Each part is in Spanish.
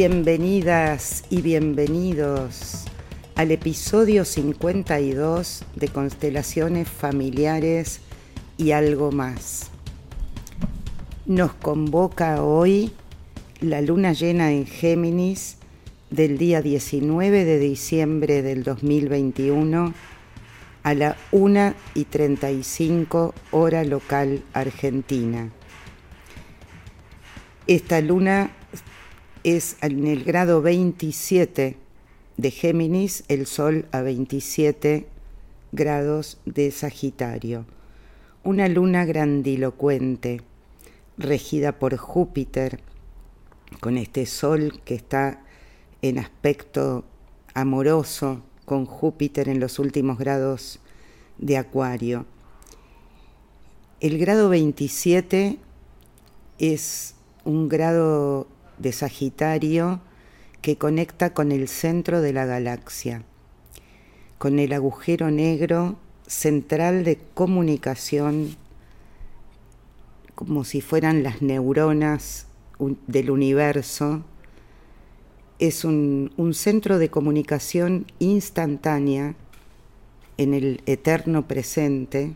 Bienvenidas y bienvenidos al episodio 52 de Constelaciones Familiares y algo más. Nos convoca hoy la luna llena en Géminis del día 19 de diciembre del 2021 a la 1 y 35 hora local argentina. Esta luna es en el grado 27 de Géminis, el Sol a 27 grados de Sagitario. Una luna grandilocuente, regida por Júpiter, con este Sol que está en aspecto amoroso con Júpiter en los últimos grados de Acuario. El grado 27 es un grado de Sagitario que conecta con el centro de la galaxia, con el agujero negro central de comunicación, como si fueran las neuronas del universo. Es un, centro de comunicación instantánea en el eterno presente.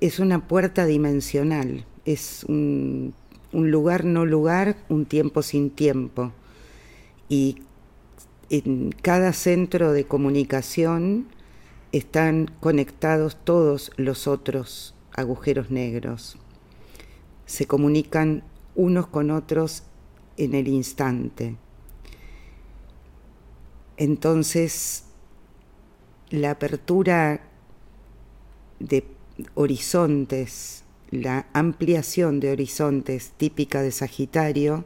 Es una puerta dimensional, es un un lugar no lugar, un tiempo sin tiempo. Y en cada centro de comunicación están conectados todos los otros agujeros negros. Se comunican unos con otros en el instante. Entonces, la apertura de horizontes la ampliación de horizontes típica de Sagitario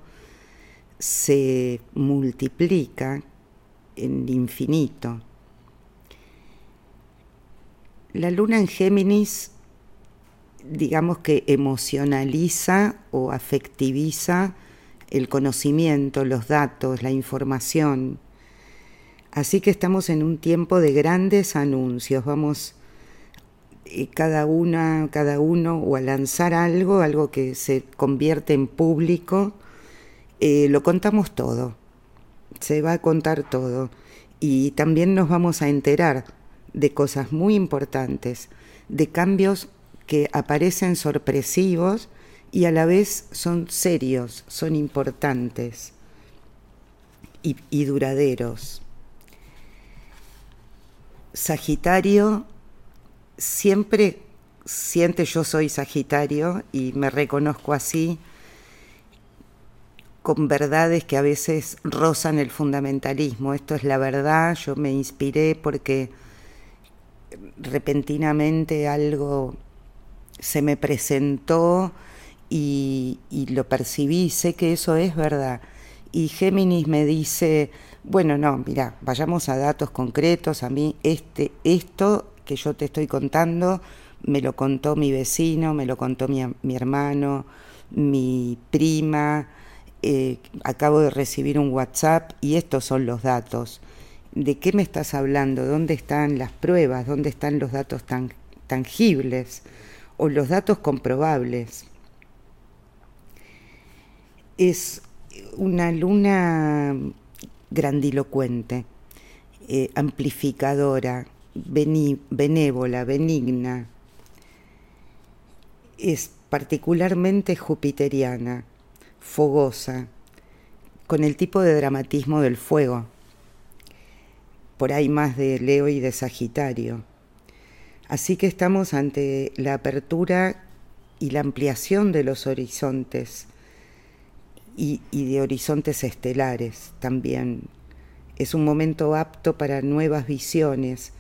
se multiplica en infinito. La luna en Géminis, digamos que emocionaliza o afectiviza el conocimiento, los datos, la información. Así que estamos en un tiempo de grandes anuncios. Vamos cada una, cada uno, o a lanzar algo, algo que se convierte en público, eh, lo contamos todo, se va a contar todo. Y también nos vamos a enterar de cosas muy importantes, de cambios que aparecen sorpresivos y a la vez son serios, son importantes y, y duraderos. Sagitario siempre siente yo soy Sagitario y me reconozco así con verdades que a veces rozan el fundamentalismo. Esto es la verdad, yo me inspiré porque repentinamente algo se me presentó y, lo percibí, sé que eso es verdad. Y Géminis me dice, bueno, no, mira, vayamos a datos concretos, a mí este, esto que yo te estoy contando me lo contó mi vecino, me lo contó mi, hermano, mi prima, eh, acabo de recibir un WhatsApp y estos son los datos. ¿De qué me estás hablando? ¿Dónde están las pruebas? ¿Dónde están los datos tan, tangibles o los datos comprobables? Es una luna grandilocuente, eh, amplificadora, benévola, benigna, es particularmente jupiteriana, fogosa, con el tipo de dramatismo del fuego, por ahí más de Leo y de Sagitario. Así que estamos ante la apertura y la ampliación de los horizontes y, y de horizontes estelares también. Es un momento apto para nuevas visiones,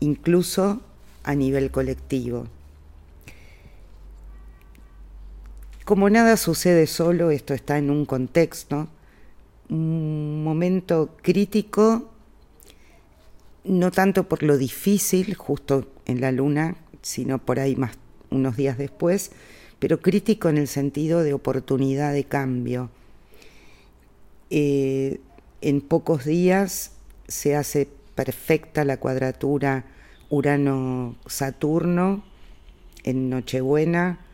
incluso a nivel colectivo. Como nada sucede solo, esto está en un contexto, un momento crítico, no tanto por lo difícil, justo en la luna, sino por ahí más unos días después, pero crítico en el sentido de oportunidad de cambio. Eh, en pocos días se hace perfecta la cuadratura Urano-Saturno en Nochebuena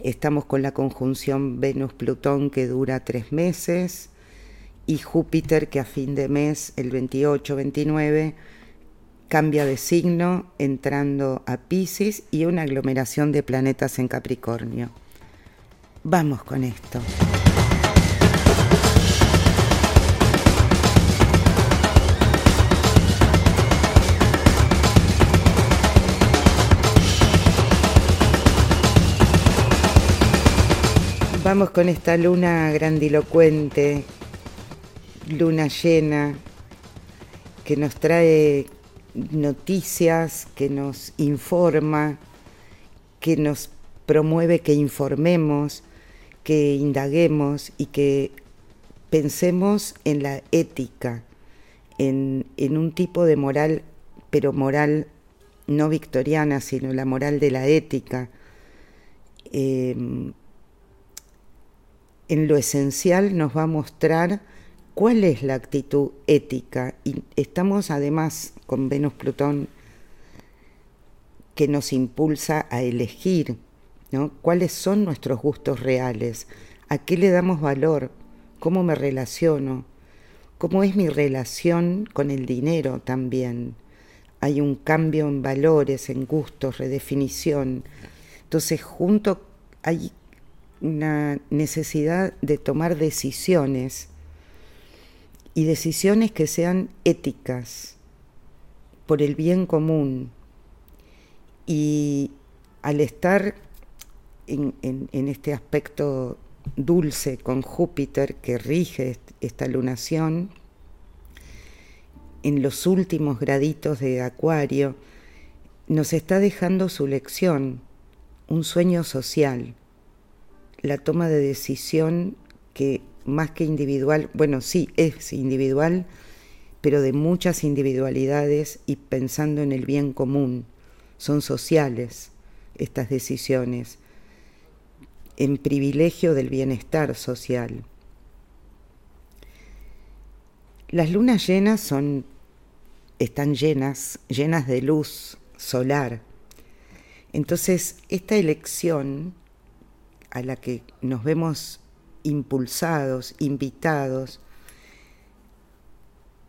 Estamos con la conjunción Venus-Plutón que dura tres meses y Júpiter que a fin de mes, el 28-29, cambia de signo entrando a Pisces y una aglomeración de planetas en Capricornio. Vamos con esto. Vamos con esta luna grandilocuente, luna llena, que nos trae noticias, que nos informa, que nos promueve que informemos, que indaguemos y que pensemos en la ética, en, un tipo de moral, pero moral no victoriana, sino la moral de la ética. Em, en lo esencial nos va a mostrar cuál es la actitud ética. Y estamos además con Venus Plutón que nos impulsa a elegir ¿no? cuáles son nuestros gustos reales, a qué le damos valor, cómo me relaciono, cómo es mi relación con el dinero también. Hay un cambio en valores, en gustos, redefinición. Entonces, junto hay una necesidad de tomar decisiones y decisiones que sean éticas por el bien común. Y al estar en, este aspecto dulce con Júpiter que rige esta lunación, en los últimos graditos de Acuario, nos está dejando su lección, un sueño social la toma de decisión que más que individual, bueno, sí, es individual, pero de muchas individualidades y pensando en el bien común. Son sociales estas decisiones, en privilegio del bienestar social. Las lunas llenas son, están llenas, llenas de luz solar. Entonces, esta elección a la que nos vemos impulsados, invitados,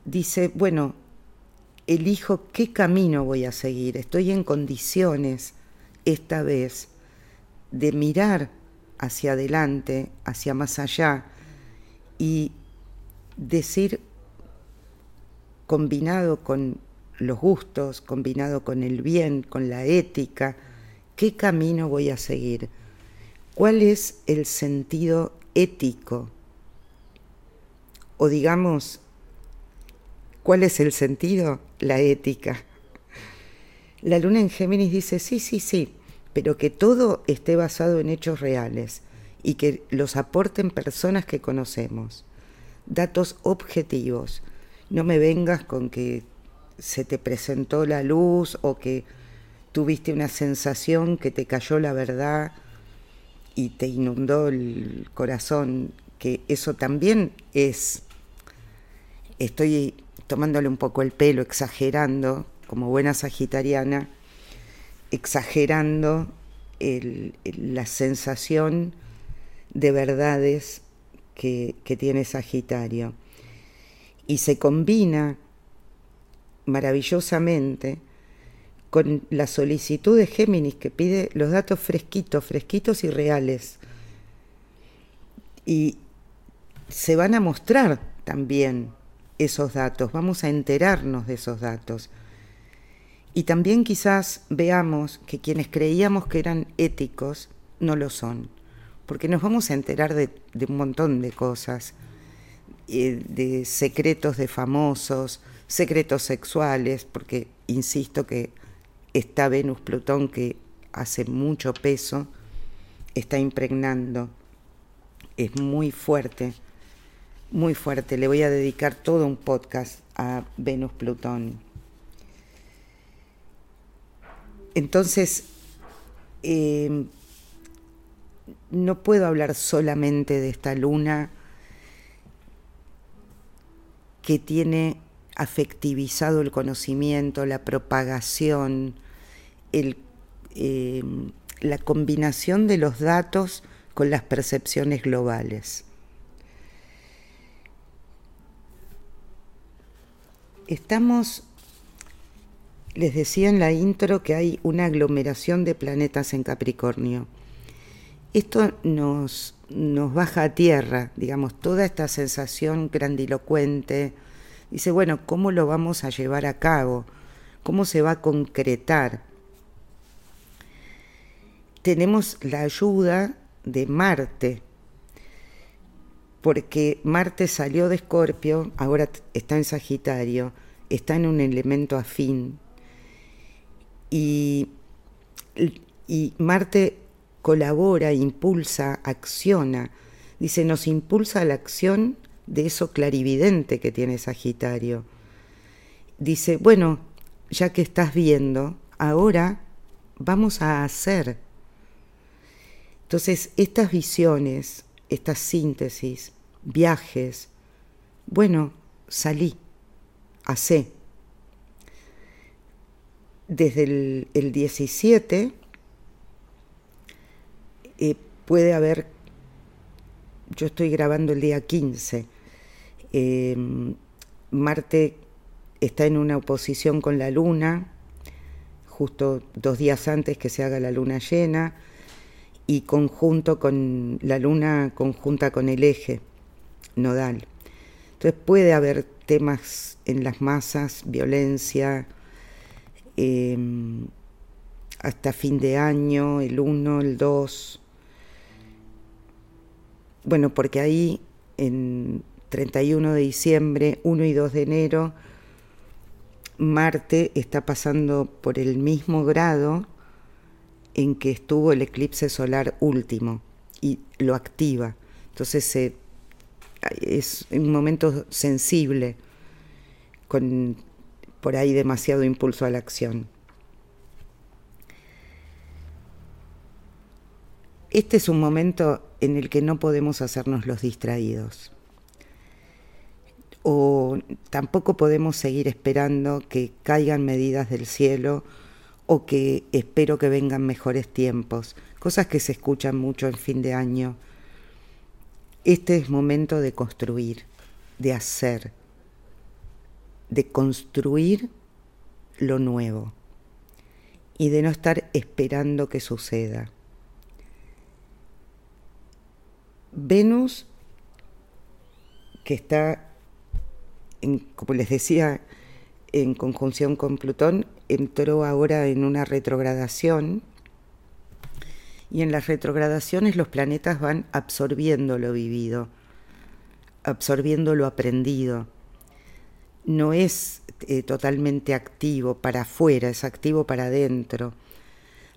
dice, bueno, elijo qué camino voy a seguir, estoy en condiciones esta vez de mirar hacia adelante, hacia más allá y decir, combinado con los gustos, combinado con el bien, con la ética, qué camino voy a seguir ¿Cuál es el sentido ético? O digamos, ¿cuál es el sentido? La ética. La luna en Géminis dice, sí, sí, sí, pero que todo esté basado en hechos reales y que los aporten personas que conocemos, datos objetivos. No me vengas con que se te presentó la luz o que tuviste una sensación que te cayó la verdad y te inundó el corazón, que eso también es, estoy tomándole un poco el pelo, exagerando, como buena sagitariana, exagerando la sensación de verdades que, que tiene Sagitario. Y se combina maravillosamente con la solicitud de Géminis que pide los datos fresquitos, fresquitos y reales. Y se van a mostrar también esos datos, vamos a enterarnos de esos datos. Y también quizás veamos que quienes creíamos que eran éticos no lo son, porque nos vamos a enterar de, un montón de cosas, eh, de secretos de famosos, secretos sexuales, porque insisto que está Venus-Plutón que hace mucho peso, está impregnando, es muy fuerte, muy fuerte. Le voy a dedicar todo un podcast a Venus-Plutón. Entonces, em, no puedo hablar solamente de esta luna que tiene afectivizado el conocimiento, la propagación, em, la combinación de los datos con las percepciones globales. Estamos, les decía en la intro que hay una aglomeración de planetas en Capricornio. Esto nos, nos baja a tierra, digamos, toda esta sensación grandilocuente. Dice, bueno, ¿cómo lo vamos a llevar a cabo? ¿Cómo se va a concretar? Tenemos la ayuda de Marte, porque Marte salió de Escorpio, ahora está en Sagitario, está en un elemento afín, y, y Marte colabora, impulsa, acciona, dice, nos impulsa a la acción de eso clarividente que tiene Sagitario. Dice, bueno, ya que estás viendo, ahora vamos a hacer. Entonces, estas visiones, estas síntesis, viajes, bueno, salí, hacé. Desde el, 17 eh, puede haber, yo estoy grabando el día 15, eh, Marte está en una oposición con la luna, justo dos días antes que se haga la luna llena, y conjunto con la luna conjunta con el eje nodal. Entonces puede haber temas en las masas, violencia, em, hasta fin de año, el 1, el 2. Bueno, porque ahí en 31 de diciembre, 1 y 2 de enero, Marte está pasando por el mismo grado en que estuvo el eclipse solar último y lo activa. Entonces es un momento sensible, con por ahí demasiado impulso a la acción. Este es un momento en el que no podemos hacernos los distraídos. O tampoco podemos seguir esperando que caigan medidas del cielo o que espero que vengan mejores tiempos, cosas que se escuchan mucho en fin de año. Este es momento de construir, de hacer, de construir lo nuevo y de no estar esperando que suceda. Venus, que está, en, como les decía, en conjunción con Plutón, entró ahora en una retrogradación y en las retrogradaciones los planetas van absorbiendo lo vivido, absorbiendo lo aprendido. No es eh, totalmente activo para afuera, es activo para adentro.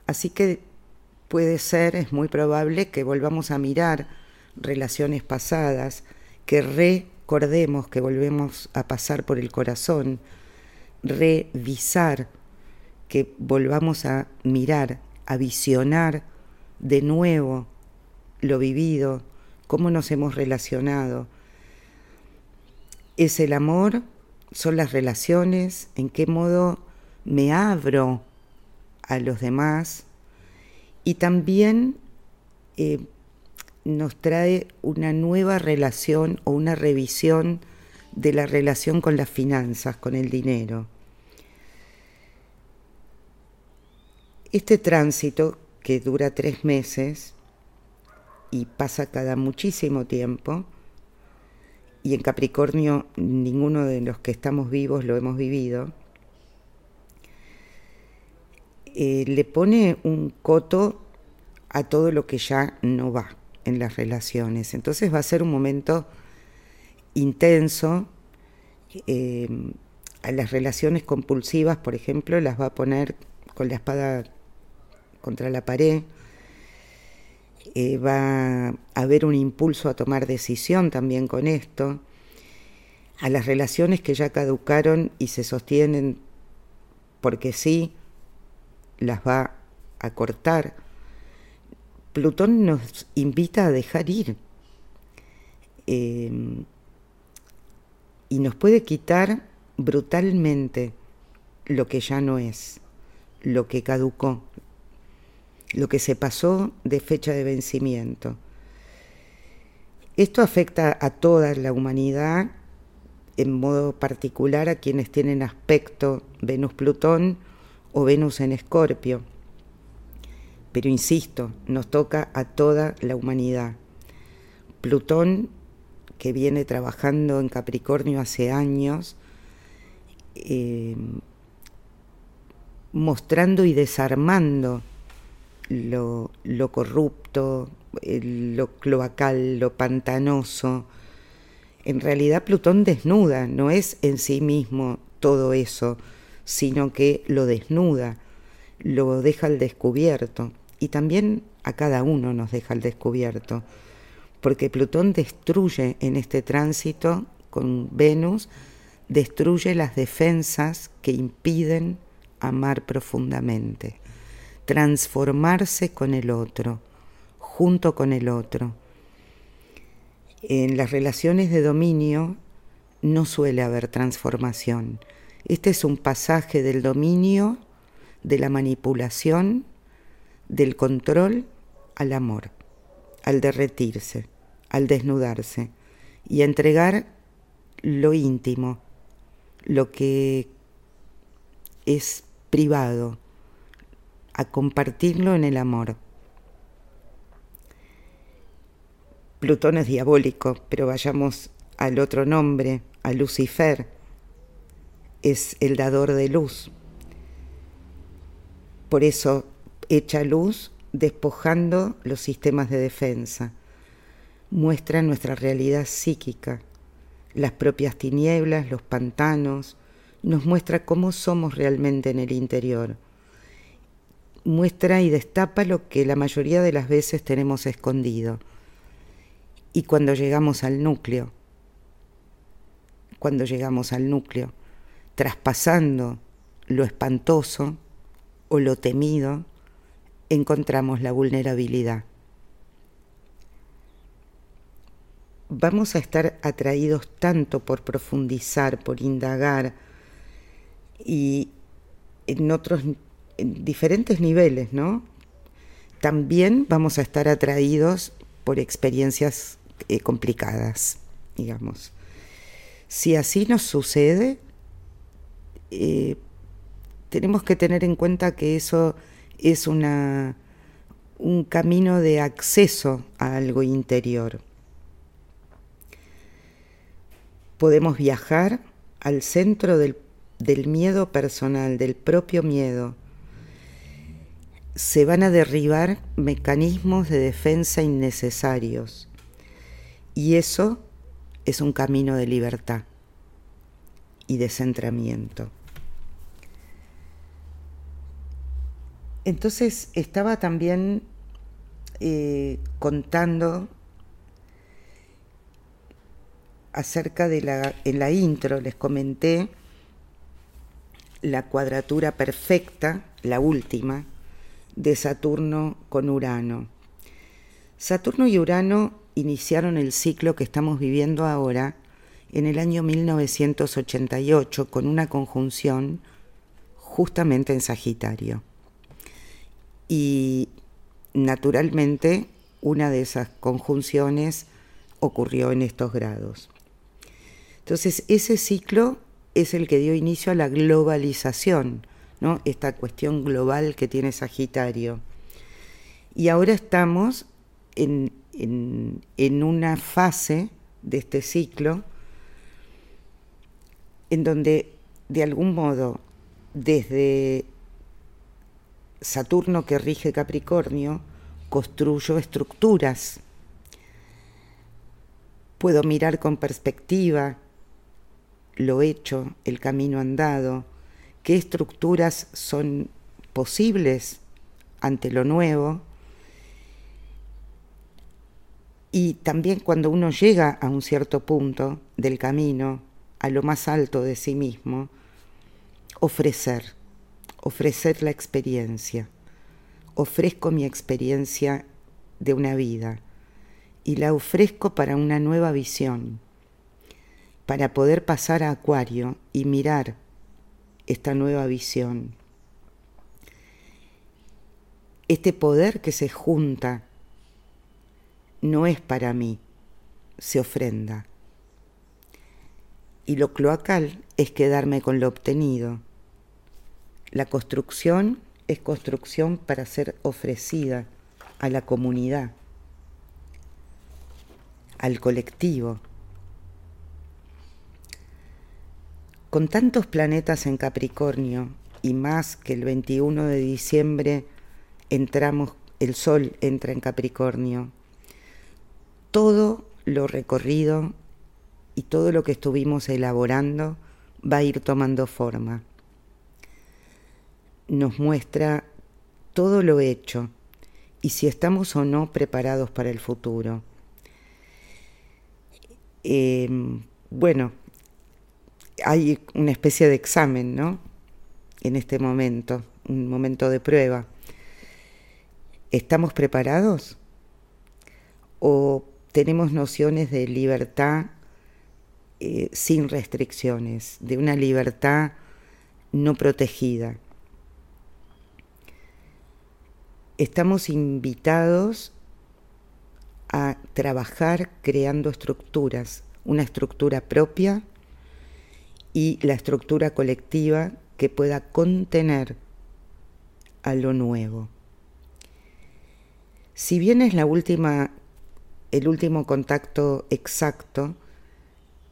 Así que puede ser, es muy probable que volvamos a mirar relaciones pasadas, que recordemos que volvemos a pasar por el corazón, revisar, que volvamos a mirar, a visionar de nuevo lo vivido, cómo nos hemos relacionado. Es el amor, son las relaciones, en qué modo me abro a los demás y también eh, nos trae una nueva relación o una revisión de la relación con las finanzas, con el dinero. Este tránsito, que dura tres meses y pasa cada muchísimo tiempo, y en Capricornio ninguno de los que estamos vivos lo hemos vivido, eh, le pone un coto a todo lo que ya no va en las relaciones. Entonces va a ser un momento intenso. Eh, a las relaciones compulsivas, por ejemplo, las va a poner con la espada contra la pared, eh, va a haber un impulso a tomar decisión también con esto, a las relaciones que ya caducaron y se sostienen porque sí, las va a cortar. Plutón nos invita a dejar ir eh, y nos puede quitar brutalmente lo que ya no es, lo que caducó, lo que se pasó de fecha de vencimiento. Esto afecta a toda la humanidad, en modo particular a quienes tienen aspecto Venus-Plutón o Venus en Escorpio. Pero insisto, nos toca a toda la humanidad. Plutón, que viene trabajando en Capricornio hace años, eh, mostrando y desarmando lo, corrupto, lo cloacal, lo pantanoso. En realidad Plutón desnuda, no es en sí mismo todo eso, sino que lo desnuda, lo deja al descubierto y también a cada uno nos deja al descubierto, porque Plutón destruye en este tránsito con Venus, destruye las defensas que impiden amar profundamente transformarse con el otro, junto con el otro. En las relaciones de dominio no suele haber transformación. Este es un pasaje del dominio, de la manipulación, del control al amor, al derretirse, al desnudarse y a entregar lo íntimo, lo que es privado, a compartirlo en el amor. Plutón es diabólico, pero vayamos al otro nombre, a Lucifer, es el dador de luz. Por eso echa luz despojando los sistemas de defensa. Muestra nuestra realidad psíquica, las propias tinieblas, los pantanos, nos muestra cómo somos realmente en el interior muestra y destapa lo que la mayoría de las veces tenemos escondido. Y cuando llegamos al núcleo, cuando llegamos al núcleo, traspasando lo espantoso o lo temido, encontramos la vulnerabilidad. Vamos a estar atraídos tanto por profundizar, por indagar y en otros en diferentes niveles, ¿no? También vamos a estar atraídos por experiencias eh, complicadas, digamos. Si así nos sucede, eh, tenemos que tener en cuenta que eso es una, un camino de acceso a algo interior. Podemos viajar al centro del, del miedo personal, del propio miedo, se van a derribar mecanismos de defensa innecesarios. Y eso es un camino de libertad y de centramiento. Entonces estaba también eh, contando acerca de la, en la intro les comenté la cuadratura perfecta, la última, de Saturno con Urano. Saturno y Urano iniciaron el ciclo que estamos viviendo ahora en el año 1988 con una conjunción justamente en Sagitario. Y naturalmente una de esas conjunciones ocurrió en estos grados. Entonces ese ciclo es el que dio inicio a la globalización, esta cuestión global que tiene Sagitario. Y ahora estamos en, en una fase de este ciclo en donde de algún modo desde Saturno que rige Capricornio, construyo estructuras. Puedo mirar con perspectiva lo hecho, el camino andado, qué estructuras son posibles ante lo nuevo. Y también cuando uno llega a un cierto punto del camino, a lo más alto de sí mismo, ofrecer, ofrecer la experiencia. Ofrezco mi experiencia de una vida y la ofrezco para una nueva visión, para poder pasar a Acuario y mirar esta nueva visión. este poder que se junta no es para mí, se ofrenda. Y lo cloacal es quedarme con lo obtenido. La construcción es construcción para ser ofrecida a la comunidad, al colectivo. Con tantos planetas en Capricornio y más que el 21 de diciembre entramos, el Sol entra en Capricornio, todo lo recorrido y todo lo que estuvimos elaborando va a ir tomando forma. Nos muestra todo lo hecho y si estamos o no preparados para el futuro. Em, bueno, hay una especie de examen, ¿no? En este momento, un momento de prueba. ¿Estamos preparados? ¿O tenemos nociones de libertad eh, sin restricciones, de una libertad no protegida? Estamos invitados a trabajar creando estructuras, una estructura propia y la estructura colectiva que pueda contener a lo nuevo. Si bien es la última, el último contacto exacto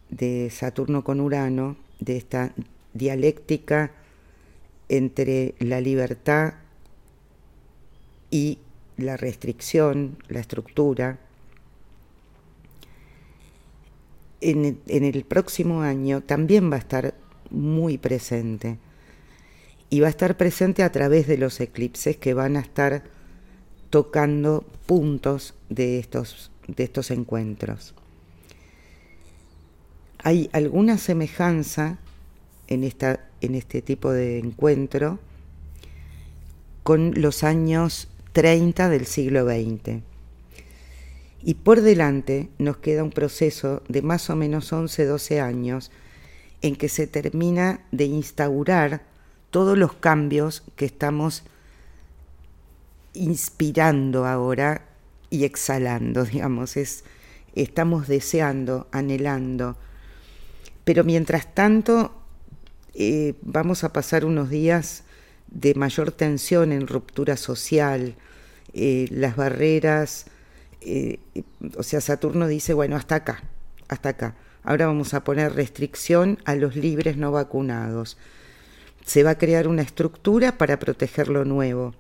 de Saturno con Urano, de esta dialéctica entre la libertad y la restricción, la estructura, en, el próximo año también va a estar muy presente. Y va a estar presente a través de los eclipses que van a estar tocando puntos de estos, de estos encuentros. Hay alguna semejanza en, esta, en este tipo de encuentro con los años 30 del siglo XX. Y por delante nos queda un proceso de más o menos 11, 12 años en que se termina de instaurar todos los cambios que estamos inspirando ahora y exhalando, digamos, es, estamos deseando, anhelando. Pero mientras tanto, eh, vamos a pasar unos días de mayor tensión en ruptura social, eh, las barreras, eh, o sea, Saturno dice, bueno, hasta acá, hasta acá. Ahora vamos a poner restricción a los libres no vacunados. Se va a crear una estructura para proteger lo nuevo,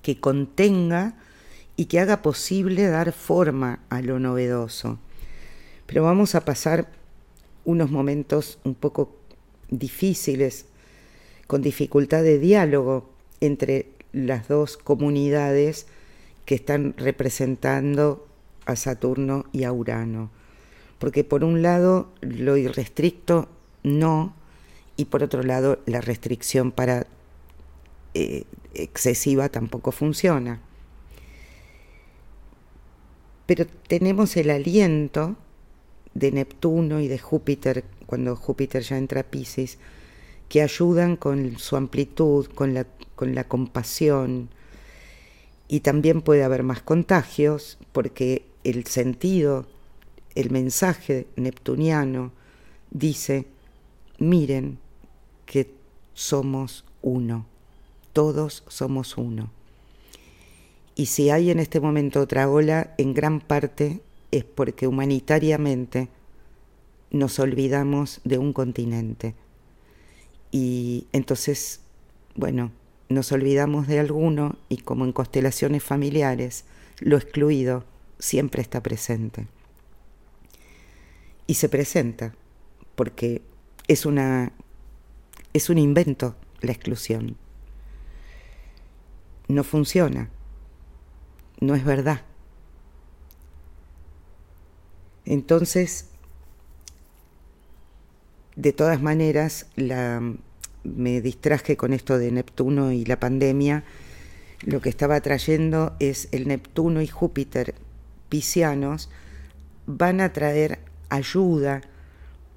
que contenga y que haga posible dar forma a lo novedoso. Pero vamos a pasar unos momentos un poco difíciles, con dificultad de diálogo entre las dos comunidades que están representando a Saturno y a Urano. Porque por un lado lo irrestricto no, y por otro lado la restricción para eh, excesiva tampoco funciona. Pero tenemos el aliento de Neptuno y de Júpiter, cuando Júpiter ya entra a Pisces, que ayudan con su amplitud, con la, con la compasión. Y también puede haber más contagios porque el sentido, el mensaje neptuniano dice, miren que somos uno, todos somos uno. Y si hay en este momento otra ola, en gran parte es porque humanitariamente nos olvidamos de un continente y entonces, bueno, nos olvidamos de alguno y como en constelaciones familiares, lo excluido siempre está presente. Y se presenta porque es una es un invento la exclusión. No funciona. No es verdad. Entonces, de todas maneras, me distraje con esto de Neptuno y la pandemia. Lo que estaba trayendo es el Neptuno y Júpiter piscianos van a traer ayuda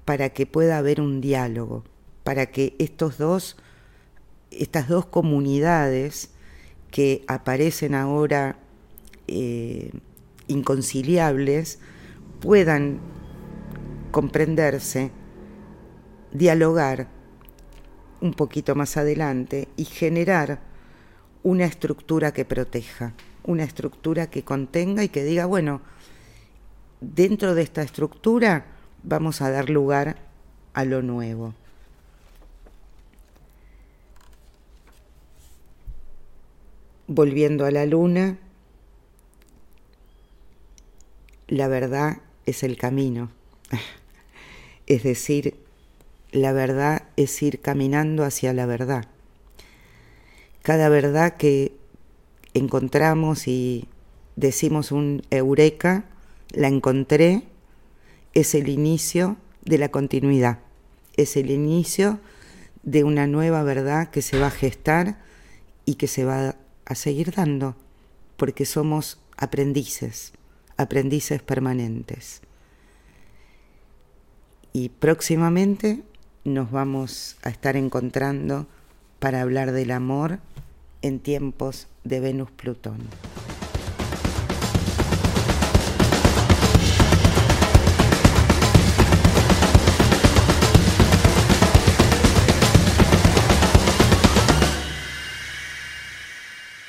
para que pueda haber un diálogo, para que estos dos, estas dos comunidades que aparecen ahora eh, inconciliables puedan comprenderse, dialogar un poquito más adelante y generar una estructura que proteja, una estructura que contenga y que diga, bueno, dentro de esta estructura vamos a dar lugar a lo nuevo. Volviendo a la luna, la verdad es el camino. Es decir, la verdad es ir caminando hacia la verdad. Cada verdad que encontramos y decimos un eureka, la encontré, es el inicio de la continuidad, es el inicio de una nueva verdad que se va a gestar y que se va a seguir dando, porque somos aprendices, aprendices permanentes. Y próximamente nos vamos a estar encontrando para hablar del amor en tiempos de Venus-Plutón.